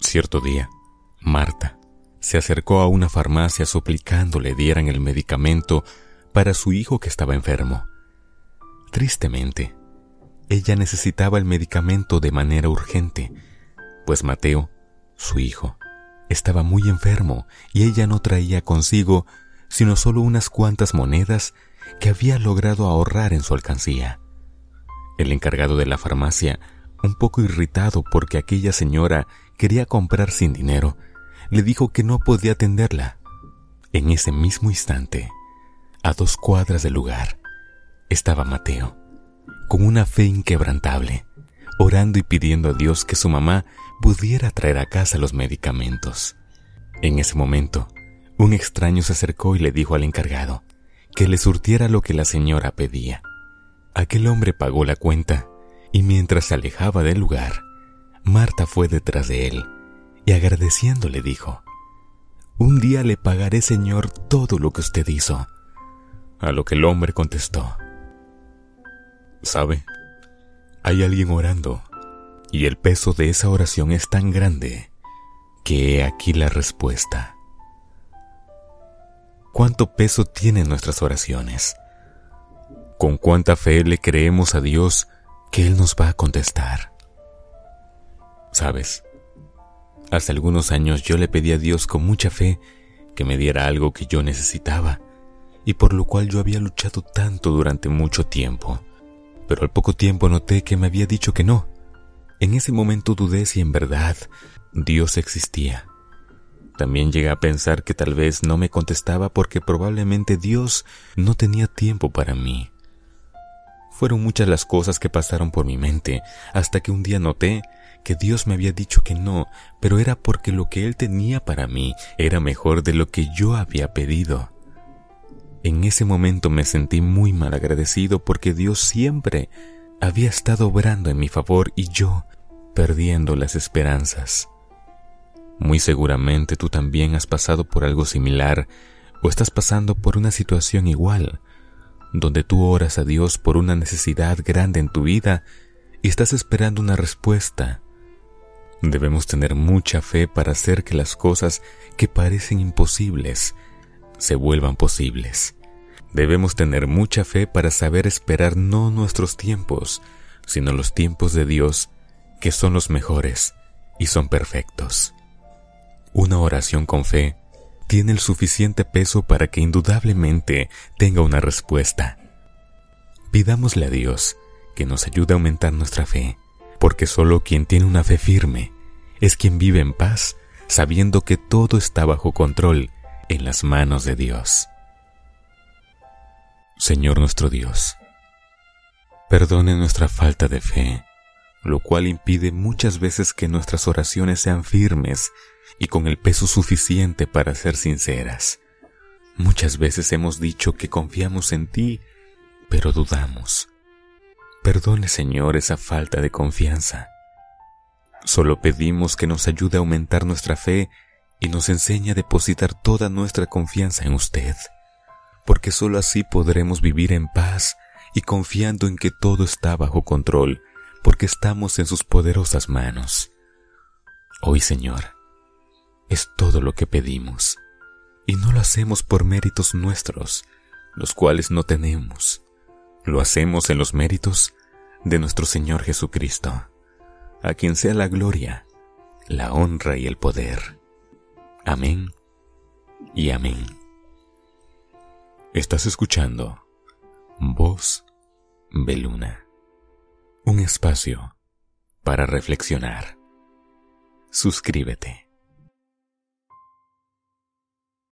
Cierto día, Marta se acercó a una farmacia suplicando le dieran el medicamento para su hijo que estaba enfermo. Tristemente, ella necesitaba el medicamento de manera urgente, pues Mateo, su hijo, estaba muy enfermo y ella no traía consigo sino solo unas cuantas monedas que había logrado ahorrar en su alcancía. El encargado de la farmacia, un poco irritado porque aquella señora quería comprar sin dinero, le dijo que no podía atenderla. En ese mismo instante, a dos cuadras del lugar, estaba Mateo, con una fe inquebrantable, orando y pidiendo a Dios que su mamá pudiera traer a casa los medicamentos. En ese momento, un extraño se acercó y le dijo al encargado que le surtiera lo que la señora pedía. Aquel hombre pagó la cuenta y mientras se alejaba del lugar, Marta fue detrás de él y agradeciendo le dijo, Un día le pagaré, Señor, todo lo que usted hizo. A lo que el hombre contestó, ¿Sabe? Hay alguien orando y el peso de esa oración es tan grande que he aquí la respuesta. ¿Cuánto peso tienen nuestras oraciones? ¿Con cuánta fe le creemos a Dios que Él nos va a contestar? ¿Sabes? Hace algunos años yo le pedí a Dios con mucha fe que me diera algo que yo necesitaba y por lo cual yo había luchado tanto durante mucho tiempo. Pero al poco tiempo noté que me había dicho que no. En ese momento dudé si en verdad Dios existía. También llegué a pensar que tal vez no me contestaba porque probablemente Dios no tenía tiempo para mí. Fueron muchas las cosas que pasaron por mi mente hasta que un día noté que Dios me había dicho que no, pero era porque lo que Él tenía para mí era mejor de lo que yo había pedido. En ese momento me sentí muy mal agradecido porque Dios siempre había estado obrando en mi favor y yo perdiendo las esperanzas. Muy seguramente tú también has pasado por algo similar o estás pasando por una situación igual, donde tú oras a Dios por una necesidad grande en tu vida y estás esperando una respuesta, Debemos tener mucha fe para hacer que las cosas que parecen imposibles se vuelvan posibles. Debemos tener mucha fe para saber esperar no nuestros tiempos, sino los tiempos de Dios, que son los mejores y son perfectos. Una oración con fe tiene el suficiente peso para que indudablemente tenga una respuesta. Pidámosle a Dios que nos ayude a aumentar nuestra fe porque solo quien tiene una fe firme es quien vive en paz, sabiendo que todo está bajo control en las manos de Dios. Señor nuestro Dios, perdone nuestra falta de fe, lo cual impide muchas veces que nuestras oraciones sean firmes y con el peso suficiente para ser sinceras. Muchas veces hemos dicho que confiamos en ti, pero dudamos. Perdone, Señor, esa falta de confianza. Solo pedimos que nos ayude a aumentar nuestra fe y nos enseñe a depositar toda nuestra confianza en usted, porque solo así podremos vivir en paz y confiando en que todo está bajo control, porque estamos en sus poderosas manos. Hoy, Señor, es todo lo que pedimos, y no lo hacemos por méritos nuestros, los cuales no tenemos lo hacemos en los méritos de nuestro Señor Jesucristo, a quien sea la gloria, la honra y el poder. Amén y amén. Estás escuchando Voz Beluna, un espacio para reflexionar. Suscríbete.